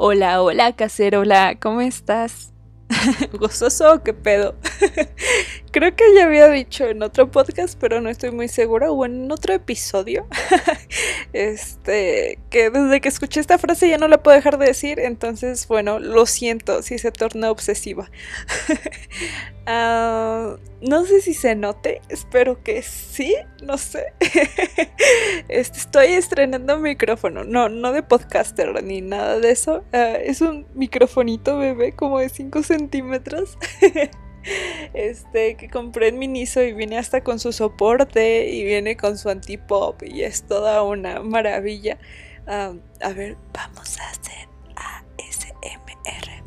Hola, hola, cacerola, ¿cómo estás? ¿Gozoso qué pedo? Creo que ya había dicho en otro podcast, pero no estoy muy segura, o en otro episodio, este, que desde que escuché esta frase ya no la puedo dejar de decir, entonces, bueno, lo siento si se torna obsesiva. Ah, no sé si se note, espero que sí, no sé. Este, estoy estrenando micrófono, no, no de podcaster ni nada de eso, ah, es un microfonito bebé como de 5 centímetros. este que compré en Miniso y viene hasta con su soporte y viene con su antipop y es toda una maravilla. a ver, vamos a hacer ASMR.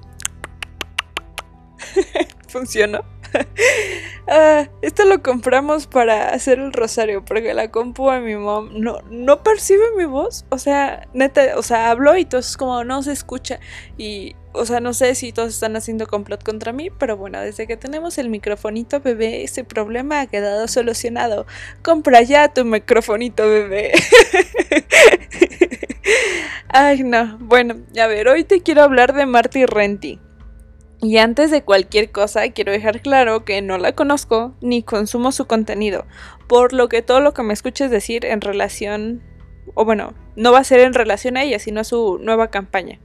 ¿Funcionó? Ah, esto lo compramos para hacer el rosario, porque la compu a mi mom no, no percibe mi voz. O sea, neta, o sea, hablo y todo es como no se escucha. Y, o sea, no sé si todos están haciendo complot contra mí, pero bueno, desde que tenemos el microfonito bebé, ese problema ha quedado solucionado. Compra ya tu microfonito bebé. Ay, no. Bueno, a ver, hoy te quiero hablar de Marty Renty. Y antes de cualquier cosa, quiero dejar claro que no la conozco ni consumo su contenido, por lo que todo lo que me escuches decir en relación, o bueno, no va a ser en relación a ella, sino a su nueva campaña.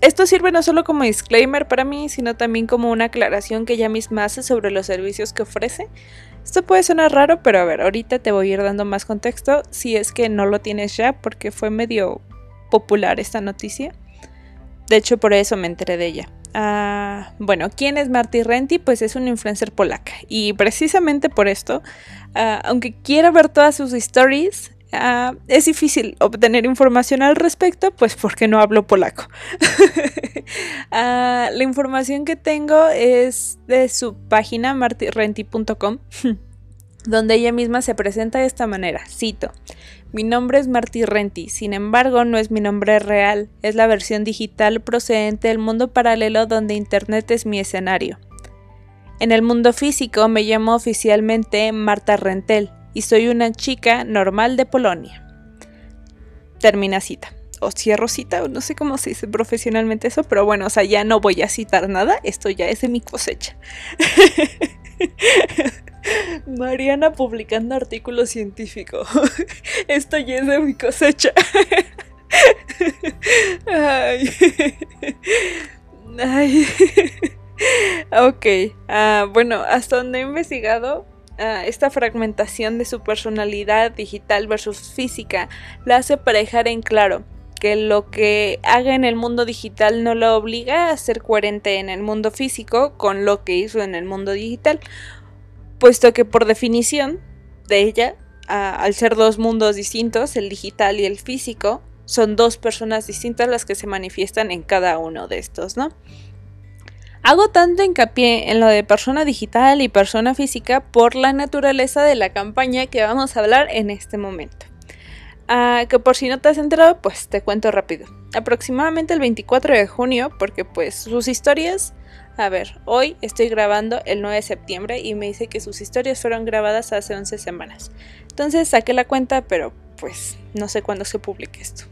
esto sirve no solo como disclaimer para mí, sino también como una aclaración que ella misma hace sobre los servicios que ofrece. Esto puede sonar raro, pero a ver, ahorita te voy a ir dando más contexto si es que no lo tienes ya, porque fue medio popular esta noticia. De hecho, por eso me enteré de ella. Ah, bueno, ¿quién es Marty Renty? Pues es un influencer polaca. Y precisamente por esto, ah, aunque quiera ver todas sus stories, ah, es difícil obtener información al respecto, pues porque no hablo polaco. la información que tengo es de su página martyrenti.com, donde ella misma se presenta de esta manera, cito. Mi nombre es Marty Renty, sin embargo no es mi nombre real, es la versión digital procedente del mundo paralelo donde Internet es mi escenario. En el mundo físico me llamo oficialmente Marta Rentel y soy una chica normal de Polonia. Termina cita. O cierro cita, o no sé cómo se dice profesionalmente eso, pero bueno, o sea, ya no voy a citar nada, esto ya es de mi cosecha. Mariana publicando artículos científicos. Esto ya es de mi cosecha. Ay. Ay. Ok. Ah, bueno, hasta donde he investigado, ah, esta fragmentación de su personalidad digital versus física la hace para dejar en claro que lo que haga en el mundo digital no lo obliga a ser coherente en el mundo físico con lo que hizo en el mundo digital puesto que por definición de ella, al ser dos mundos distintos, el digital y el físico, son dos personas distintas las que se manifiestan en cada uno de estos, ¿no? Hago tanto hincapié en lo de persona digital y persona física por la naturaleza de la campaña que vamos a hablar en este momento. Ah, que por si no te has enterado, pues te cuento rápido. Aproximadamente el 24 de junio, porque pues sus historias a ver, hoy estoy grabando el 9 de septiembre y me dice que sus historias fueron grabadas hace 11 semanas. Entonces saqué la cuenta, pero pues no sé cuándo se publique esto.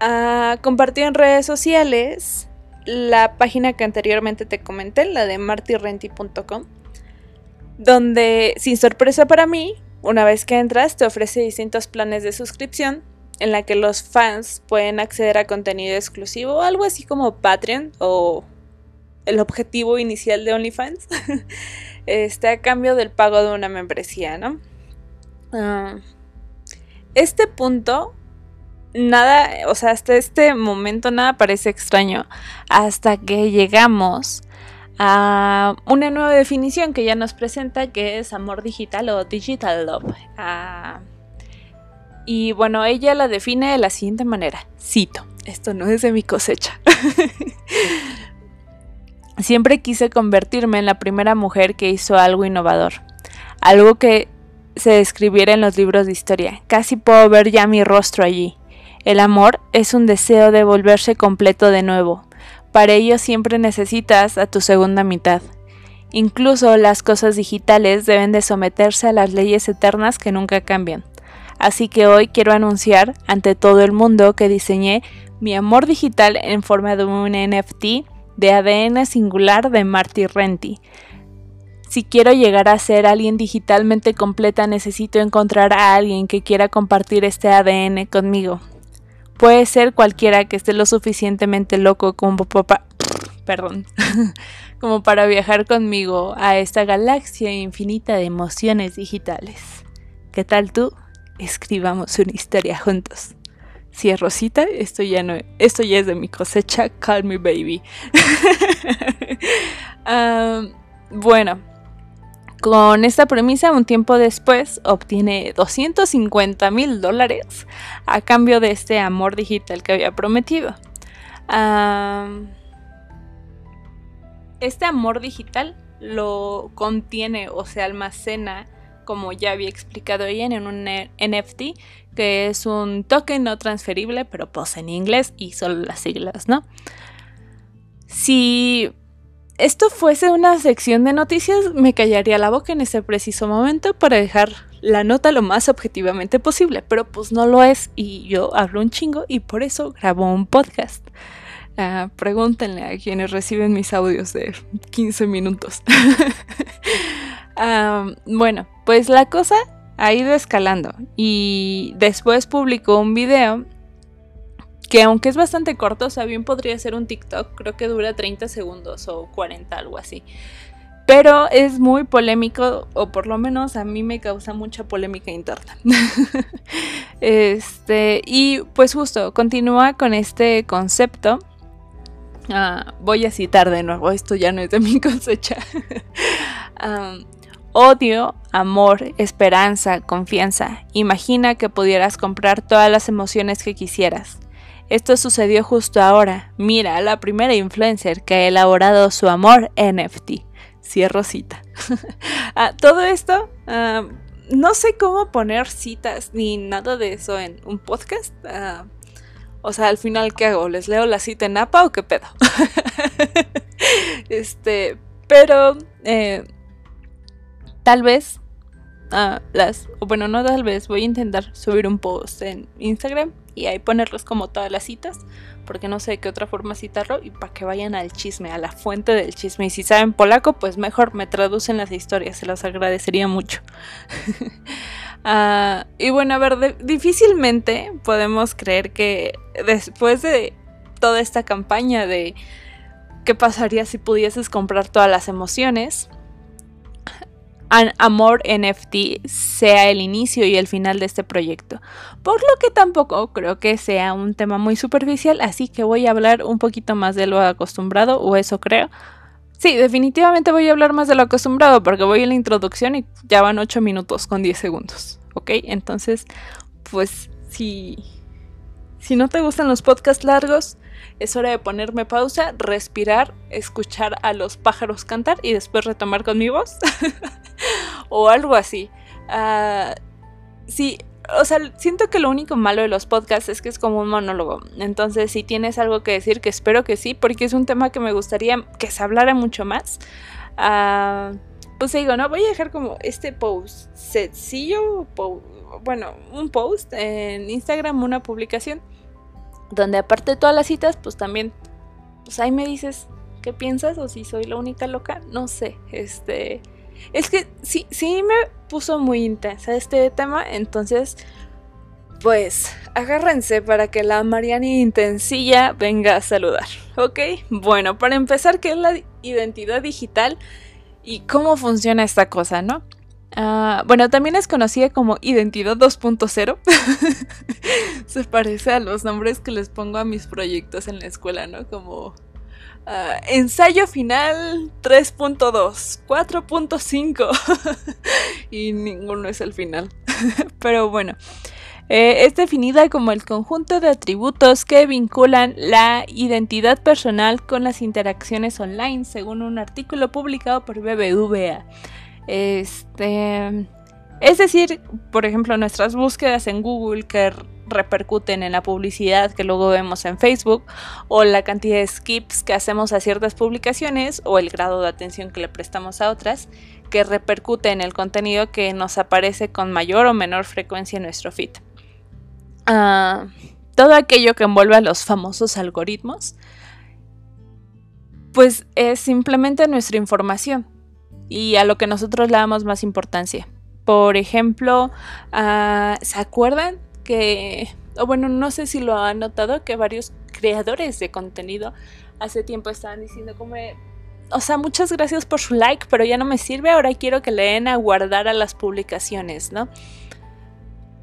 Ah, compartió en redes sociales la página que anteriormente te comenté, la de martyrenti.com, donde, sin sorpresa para mí, una vez que entras te ofrece distintos planes de suscripción en la que los fans pueden acceder a contenido exclusivo, algo así como Patreon o el objetivo inicial de OnlyFans, este, a cambio del pago de una membresía, ¿no? Ah, este punto, nada, o sea, hasta este momento nada parece extraño, hasta que llegamos a una nueva definición que ya nos presenta, que es amor digital o digital love. Ah, y bueno, ella la define de la siguiente manera, cito, esto no es de mi cosecha. Siempre quise convertirme en la primera mujer que hizo algo innovador, algo que se describiera en los libros de historia. Casi puedo ver ya mi rostro allí. El amor es un deseo de volverse completo de nuevo. Para ello siempre necesitas a tu segunda mitad. Incluso las cosas digitales deben de someterse a las leyes eternas que nunca cambian. Así que hoy quiero anunciar ante todo el mundo que diseñé mi amor digital en forma de un NFT de ADN singular de Marty Renty. Si quiero llegar a ser alguien digitalmente completa, necesito encontrar a alguien que quiera compartir este ADN conmigo. Puede ser cualquiera que esté lo suficientemente loco como papá, perdón, como para viajar conmigo a esta galaxia infinita de emociones digitales. ¿Qué tal tú? Escribamos una historia juntos. Si es Rosita, esto ya no, esto ya es de mi cosecha. Call me baby. bueno, con esta premisa, un tiempo después obtiene 250 mil dólares a cambio de este amor digital que había prometido. este amor digital lo contiene o se almacena, como ya había explicado ella, en un NFT, que es un token no transferible, pero pues en inglés y solo las siglas, ¿no? Si esto fuese una sección de noticias, me callaría la boca en ese preciso momento para dejar la nota lo más objetivamente posible, pero pues no lo es y yo hablo un chingo y por eso grabo un podcast. Ah, pregúntenle a quienes reciben mis audios de 15 minutos. Ah, bueno, pues la cosa ha ido escalando y después publicó un video que aunque es bastante corto, o sea, bien podría ser un TikTok, creo que dura 30 segundos o 40, algo así. Pero es muy polémico, o por lo menos a mí me causa mucha polémica interna. este, y pues justo, continúa con este concepto. Ah, voy a citar de nuevo, esto ya no es de mi cosecha. odio, amor, esperanza, confianza. Imagina que pudieras comprar todas las emociones que quisieras. Esto sucedió justo ahora. Mira, la primera influencer que ha elaborado su amor NFT. Cierro cita. Todo esto, no sé cómo poner citas ni nada de eso en un podcast. O sea, al final, ¿qué hago? ¿Les leo la cita en APA o qué pedo? este, pero eh, tal vez las, o bueno, no tal vez, voy a intentar subir un post en Instagram y ahí ponerles como todas las citas, porque no sé de qué otra forma citarlo y para que vayan al chisme, a la fuente del chisme. Y si saben polaco, pues mejor me traducen las historias, se las agradecería mucho. Ah, y bueno, a ver, difícilmente podemos creer que después de toda esta campaña de qué pasaría si pudieses comprar todas las emociones, Amor NFT sea el inicio y el final de este proyecto. Por lo que tampoco creo que sea un tema muy superficial, así que voy a hablar un poquito más de lo acostumbrado, o eso creo. Sí, definitivamente voy a hablar más de lo acostumbrado porque voy en la introducción y ya van 8 minutos con 10 segundos. ¿Ok? Entonces, pues si, si no te gustan los podcasts largos, es hora de ponerme pausa, respirar, escuchar a los pájaros cantar y después retomar con mi voz. o algo así. Uh, sí, o sea, siento que lo único malo de los podcasts es que es como un monólogo. Entonces, si tienes algo que decir, que espero que sí, porque es un tema que me gustaría que se hablara mucho más. Uh, pues digo, no, voy a dejar como este post sencillo, bueno, un post en Instagram, una publicación donde aparte de todas las citas, pues también, pues ahí me dices qué piensas o si soy la única loca, no sé, este, es que sí, sí me puso muy intensa este tema, entonces, pues agárrense para que la Mariana Intensilla venga a saludar, ¿ok? Bueno, para empezar, ¿qué es la identidad digital y cómo funciona esta cosa, no? Ah, bueno, también es conocida como Identidad 2.0. Se parece a los nombres que les pongo a mis proyectos en la escuela, ¿no? Como ah, ensayo final 3.2, 4.5. y ninguno es el final. Pero bueno. Eh, es definida como el conjunto de atributos que vinculan la identidad personal con las interacciones online, según un artículo publicado por BBVA. Este, es decir, por ejemplo, nuestras búsquedas en Google que repercuten en la publicidad que luego vemos en Facebook o la cantidad de skips que hacemos a ciertas publicaciones o el grado de atención que le prestamos a otras que repercute en el contenido que nos aparece con mayor o menor frecuencia en nuestro feed. Ah, todo aquello que envuelve a los famosos algoritmos, pues es simplemente nuestra información y a lo que nosotros le damos más importancia. Por ejemplo, ah, ¿se acuerdan que, o bueno, no sé si lo han notado, que varios creadores de contenido hace tiempo estaban diciendo como, o sea, muchas gracias por su like, pero ya no me sirve, ahora quiero que le den a guardar a las publicaciones, ¿no?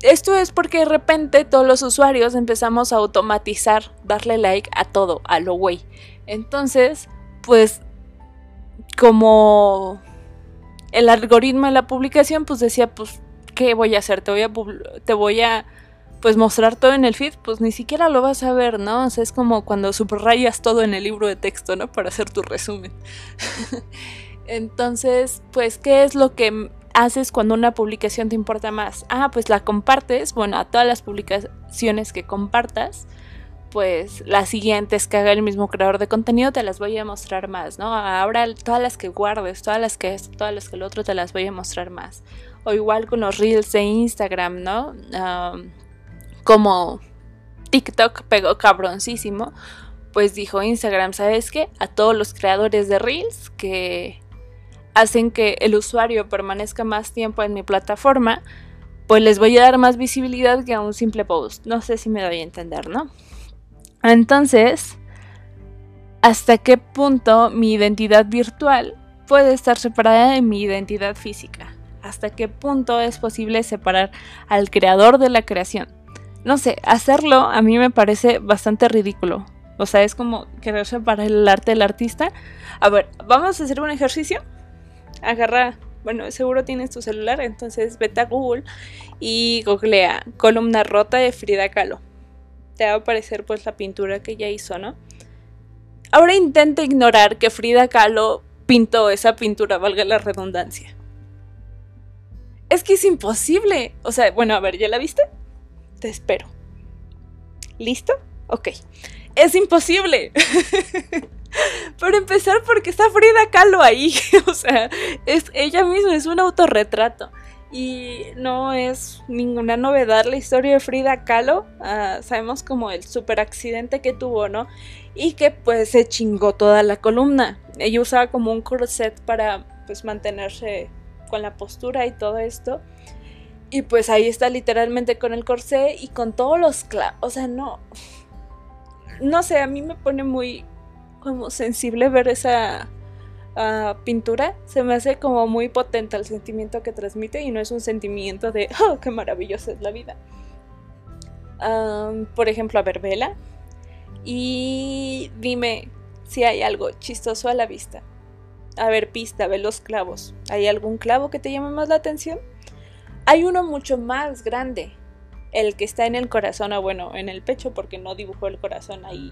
Esto es porque de repente todos los usuarios empezamos a automatizar, darle like a todo, a lo güey. Entonces, pues, como el algoritmo de la publicación, pues decía, pues, ¿qué voy a hacer? Te voy a, te voy a pues mostrar todo en el feed, pues ni siquiera lo vas a ver, ¿no? O sea, es como cuando subrayas todo en el libro de texto, ¿no? Para hacer tu resumen. Entonces, pues, ¿qué es lo que haces cuando una publicación te importa más? Ah, pues la compartes, bueno, a todas las publicaciones que compartas, pues las siguientes que haga el mismo creador de contenido te las voy a mostrar más, ¿no? Ahora todas las que guardes, todas las que esto, todas las que el otro te las voy a mostrar más. O igual con los reels de Instagram, ¿no? como TikTok pegó cabroncísimo, pues dijo Instagram, ¿sabes qué? A todos los creadores de Reels que hacen que el usuario permanezca más tiempo en mi plataforma, pues les voy a dar más visibilidad que a un simple post. No sé si me doy a entender, ¿no? Entonces, ¿hasta qué punto mi identidad virtual puede estar separada de mi identidad física? ¿Hasta qué punto es posible separar al creador de la creación? no sé, hacerlo a mí me parece bastante ridículo. O sea, es como querer separar el arte del artista. A ver, vamos a hacer un ejercicio. Agarra, bueno, seguro tienes tu celular, entonces vete a Google y googlea columna rota de Frida Kahlo. Te va a aparecer pues la pintura que ella hizo, ¿no? Ahora intenta ignorar que Frida Kahlo pintó esa pintura, valga la redundancia. Es que es imposible. O sea, bueno, a ver, ¿ya la viste? te espero. ¿Listo? Ok. Es imposible. Por empezar, porque está Frida Kahlo ahí. o sea, es ella misma, es un autorretrato. Y no es ninguna novedad la historia de Frida Kahlo. Ah, sabemos como el super accidente que tuvo, ¿no? Y que pues se chingó toda la columna. Ella usaba como un corset para pues mantenerse con la postura y todo esto. Y pues ahí está literalmente con el corsé y con todos los clavos. O sea, no. No sé, a mí me pone muy como sensible ver esa pintura. Se me hace como muy potente el sentimiento que transmite y no es un sentimiento de, oh, qué maravillosa es la vida. por ejemplo, a ver, vela. Y dime si hay algo chistoso a la vista. A ver, pista, ve los clavos. ¿Hay algún clavo que te llame más la atención? Hay uno mucho más grande, el que está en el corazón, o bueno, en el pecho, porque no dibujó el corazón ahí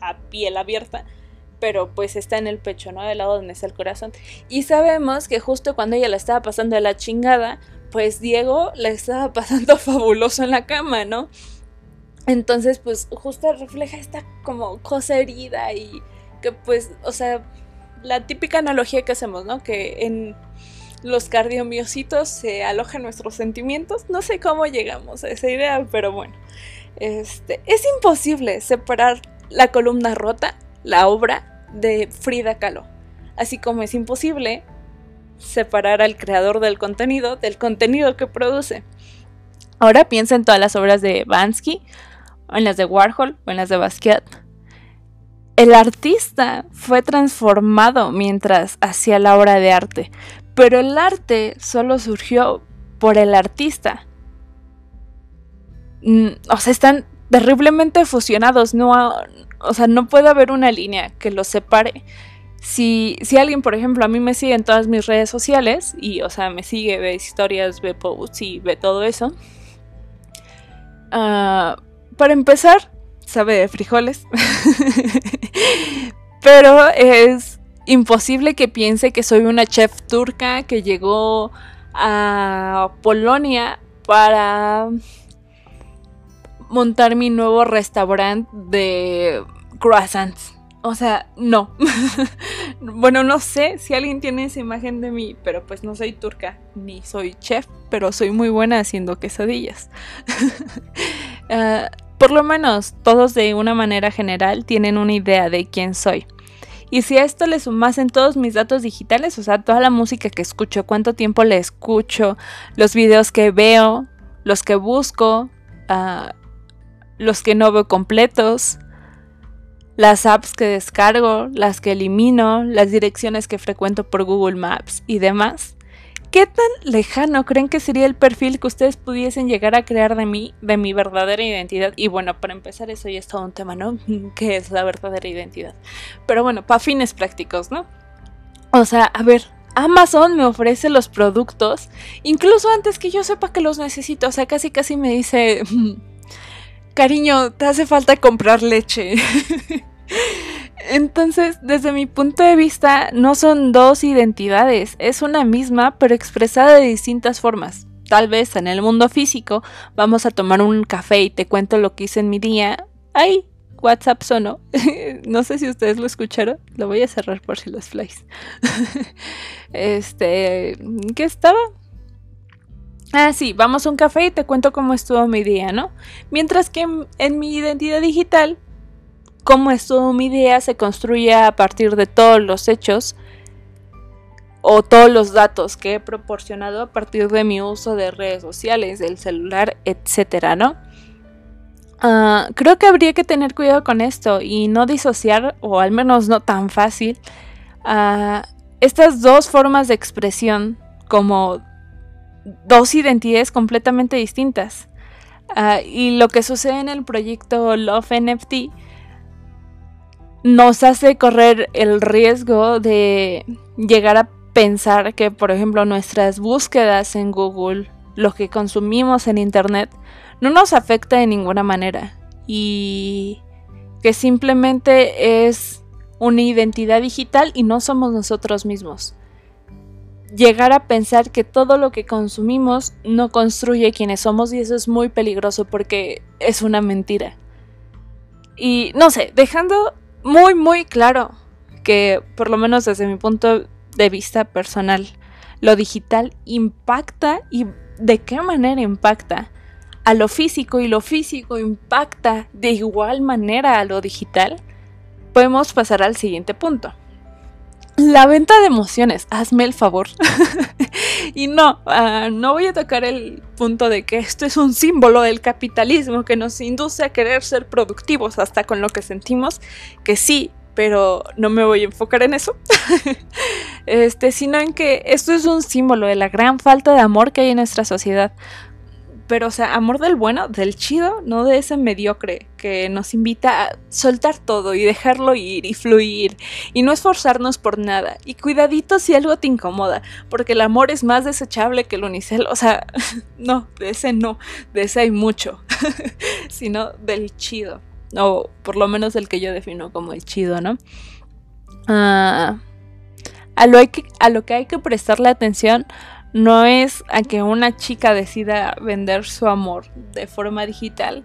a piel abierta, pero pues está en el pecho, ¿no? Del lado donde está el corazón. Y sabemos que justo cuando ella la estaba pasando de la chingada, pues Diego la estaba pasando fabuloso en la cama, ¿no? Entonces, pues justo refleja esta como cosa herida y que pues, o sea, la típica analogía que hacemos, ¿no? Que en los cardiomiocitos se alojan nuestros sentimientos. No sé cómo llegamos a esa idea, pero bueno. Este, es imposible separar la columna rota, la obra de Frida Kahlo. Así como es imposible separar al creador del contenido del contenido que produce. Ahora piensa en todas las obras de Bansky, o en las de Warhol, o en las de Basquiat. El artista fue transformado mientras hacía la obra de arte, pero el arte solo surgió por el artista. Mm, o sea, están terriblemente fusionados. No, o sea, no puede haber una línea que los separe. Si, si, alguien, por ejemplo, a mí me sigue en todas mis redes sociales y, o sea, me sigue, ve historias, ve posts y ve todo eso. Ah, para empezar, sabe de frijoles. Pero es imposible que piense que soy una chef turca que llegó a Polonia para montar mi nuevo restaurante de croissants. O sea, no. bueno, no sé si alguien tiene esa imagen de mí, pero pues no soy turca ni soy chef, pero soy muy buena haciendo quesadillas. Ah, por lo menos todos de una manera general tienen una idea de quién soy. Y si a esto le sumasen todos mis datos digitales, o sea, toda la música que escucho, cuánto tiempo le escucho, los videos que veo, los que busco, uh, los que no veo completos, las apps que descargo, las que elimino, las direcciones que frecuento por Google Maps y demás. ¿Qué tan lejano creen que sería el perfil que ustedes pudiesen llegar a crear de mí, de mi verdadera identidad? Y bueno, para empezar, eso ya es todo un tema, ¿no? ¿Qué es la verdadera identidad? Pero bueno, para fines prácticos, ¿no? O sea, a ver, Amazon me ofrece los productos incluso antes que yo sepa que los necesito. O sea, casi casi me dice, cariño, te hace falta comprar leche. Entonces, desde mi punto de vista, no son dos identidades, es una misma, pero expresada de distintas formas. Tal vez en el mundo físico vamos a tomar un café y te cuento lo que hice en mi día. ¡Ay! WhatsApp sonó. no sé si ustedes lo escucharon. Lo voy a cerrar por si los flies. este. ¿Qué estaba? Ah, sí, vamos a un café y te cuento cómo estuvo mi día, ¿no? Mientras que en, mi identidad digital, cómo estuvo mi día se construye a partir de todos los hechos o todos los datos que he proporcionado a partir de mi uso de redes sociales, del celular, etcétera, ¿no? Ah, creo que habría que tener cuidado con esto y no disociar, o al menos no tan fácil, estas dos formas de expresión como dos identidades completamente distintas. Ah, y lo que sucede en el proyecto Love NFT nos hace correr el riesgo de llegar a pensar que, por ejemplo, nuestras búsquedas en Google, lo que consumimos en Internet, no nos afecta de ninguna manera. Y que simplemente es una identidad digital y no somos nosotros mismos llegar a pensar que todo lo que consumimos no construye quienes somos y eso es muy peligroso porque es una mentira. Y no sé, dejando muy muy claro que por lo menos desde mi punto de vista personal, lo digital impacta y de qué manera impacta a lo físico y lo físico impacta de igual manera a lo digital, podemos pasar al siguiente punto. La venta de emociones, hazme el favor. y no, ah, no voy a tocar el punto de que esto es un símbolo del capitalismo que nos induce a querer ser productivos hasta con lo que sentimos, que sí, pero no me voy a enfocar en eso. este, sino en que esto es un símbolo de la gran falta de amor que hay en nuestra sociedad pero o sea, amor del bueno, del chido, no de ese mediocre que nos invita a soltar todo y dejarlo ir y fluir y no esforzarnos por nada. Y cuidadito si algo te incomoda, porque el amor es más desechable que el unicel, o sea, no, de ese no, de ese hay mucho, sino del chido, o por lo menos del que yo defino como el chido, ¿no? Ah, a, lo que, a lo que hay que prestarle atención no es a que una chica decida vender su amor de forma digital,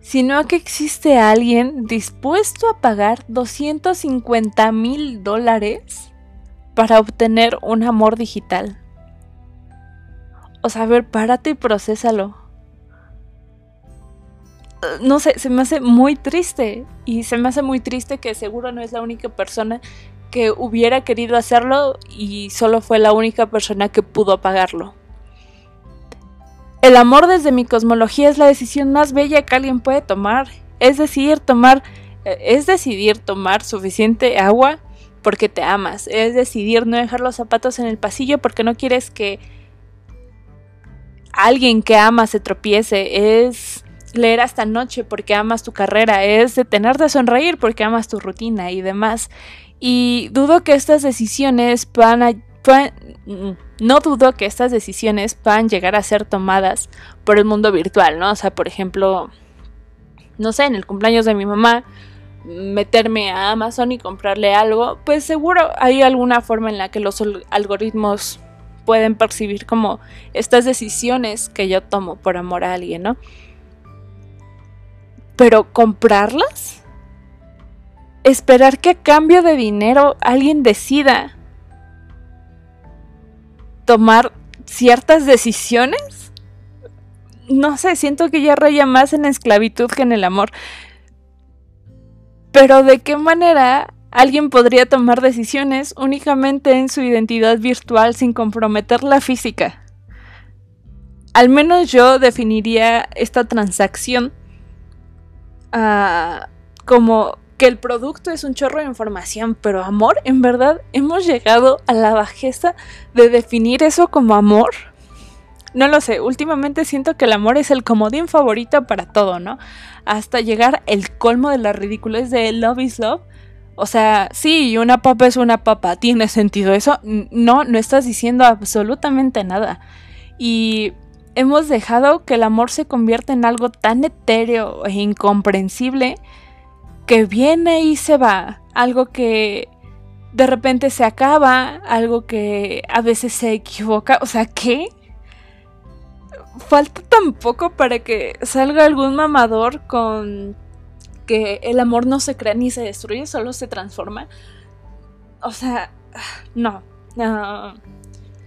sino a que existe alguien dispuesto a pagar 250 mil dólares para obtener un amor digital. O sea, a ver, párate y procésalo. No sé, se me hace muy triste. Y se me hace muy triste que seguro no es la única persona que hubiera querido hacerlo y solo fue la única persona que pudo pagarlo. El amor desde mi cosmología es la decisión más bella que alguien puede tomar. Es decidir tomar, eh, es decidir tomar suficiente agua porque te amas. Es decidir no dejar los zapatos en el pasillo porque no quieres que alguien que amas se tropiece. Es leer hasta noche porque amas tu carrera. Es detenerte a sonreír porque amas tu rutina y demás. Y dudo que estas decisiones puedan, mm, no dudo que estas decisiones puedan llegar a ser tomadas por el mundo virtual, ¿no? O sea, por ejemplo, no sé, en el cumpleaños de mi mamá, meterme a Amazon y comprarle algo, pues seguro hay alguna forma en la que los algoritmos pueden percibir como estas decisiones que yo tomo por amor a alguien, ¿no? Pero comprarlas? Esperar que a cambio de dinero alguien decida tomar ciertas decisiones? No sé, siento que ya raya más en esclavitud que en el amor. Pero ¿de qué manera alguien podría tomar decisiones únicamente en su identidad virtual sin comprometer la física? Al menos yo definiría esta transacción uh, como que el producto es un chorro de información, pero amor, en verdad, hemos llegado a la bajeza de definir eso como amor. No lo sé, últimamente siento que el amor es el comodín favorito para todo, ¿no? Hasta llegar el colmo de la ridiculez de love is love. O sea, sí, una papa es una papa, ¿tiene sentido eso? No, no estás diciendo absolutamente nada. Y hemos dejado que el amor se convierta en algo tan etéreo e incomprensible que viene y se va, algo que de repente se acaba, algo que a veces se equivoca, o sea, ¿qué? Falta tan poco para que salga algún mamador con que el amor no se crea ni se destruye, solo se transforma. O sea, no.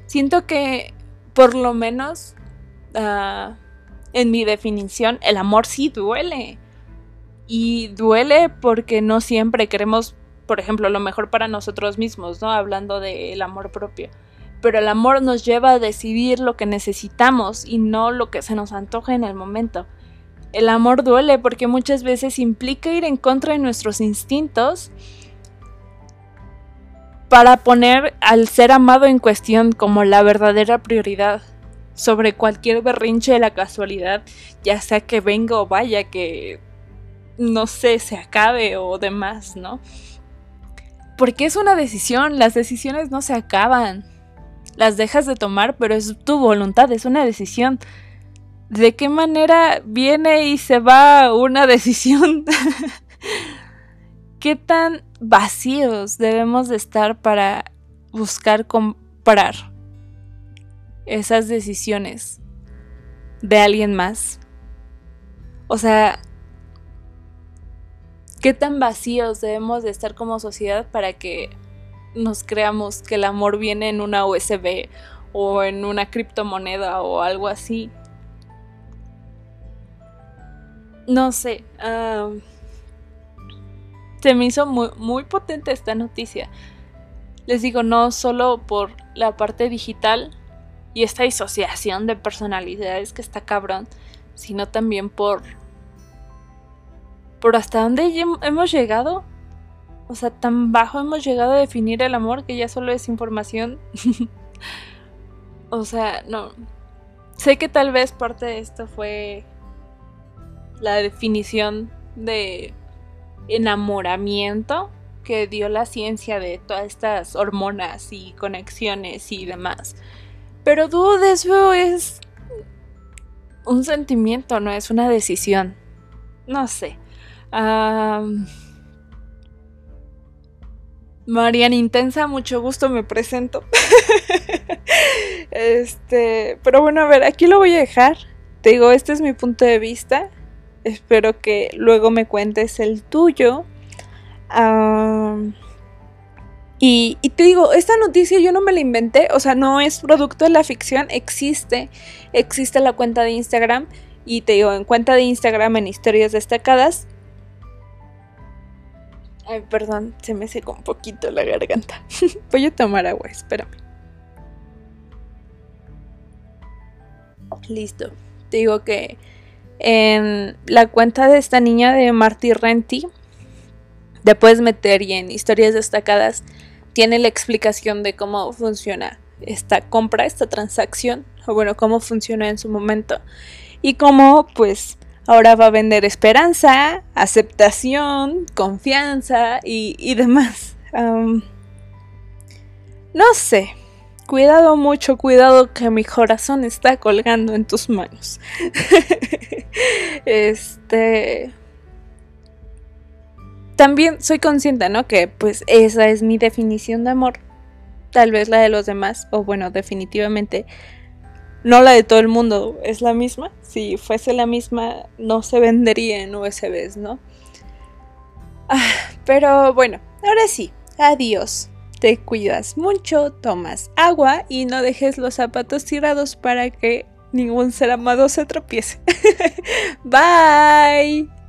siento que por lo menos Ah, en mi definición, el amor sí duele. Y duele porque no siempre queremos, por ejemplo, lo mejor para nosotros mismos, ¿no? Hablando del amor propio. Pero el amor nos lleva a decidir lo que necesitamos y no lo que se nos antoja en el momento. El amor duele porque muchas veces implica ir en contra de nuestros instintos para poner al ser amado en cuestión como la verdadera prioridad sobre cualquier berrinche de la casualidad, ya sea que venga o vaya, que no sé, se acabe o demás, ¿no? Porque es una decisión, las decisiones no se acaban. Las dejas de tomar, pero es tu voluntad, es una decisión. ¿De qué manera viene y se va una decisión? ¿Qué tan vacíos debemos de estar para buscar comprar? esas decisiones de alguien más. O sea, ¿qué tan vacíos debemos de estar como sociedad para que nos creamos que el amor viene en una USB o en una criptomoneda o algo así? No sé. se me hizo muy, muy potente esta noticia. Les digo, no solo por la parte digital, y esta disociación de personalidades que está cabrón, sino también por por hasta dónde hemos llegado. O sea, tan bajo hemos llegado a definir el amor que ya solo es información. o sea, no. Sé que tal vez parte de esto fue la definición de enamoramiento que dio la ciencia de todas estas hormonas y conexiones y demás. Pero de eso es un sentimiento, no es una decisión. No sé. Mariana Intensa, mucho gusto, me presento. este, pero bueno, a ver, aquí lo voy a dejar. Te digo, este es mi punto de vista. Espero que luego me cuentes el tuyo. Y, te digo, esta noticia yo no me la inventé, o sea, no es producto de la ficción, existe, existe la cuenta de Instagram y te digo, en cuenta de Instagram en historias destacadas. Ay, perdón, se me secó un poquito la garganta. Voy a tomar agua, espérame. Listo. Te digo que en la cuenta de esta niña de Marty Renti, te puedes meter y en historias destacadas tiene la explicación de cómo funciona esta compra, esta transacción, o bueno, cómo funciona en su momento. Y cómo, pues, ahora va a vender esperanza, aceptación, confianza y, demás. no sé. Cuidado mucho, cuidado que mi corazón está colgando en tus manos. este también soy consciente, ¿no? Que pues esa es mi definición de amor. Tal vez la de los demás, o bueno, definitivamente no la de todo el mundo, es la misma. Si fuese la misma, no se vendería en USBs, ¿no? Ah, pero bueno, ahora sí, adiós. Te cuidas mucho, tomas agua y no dejes los zapatos tirados para que ningún ser amado se tropiece. Bye.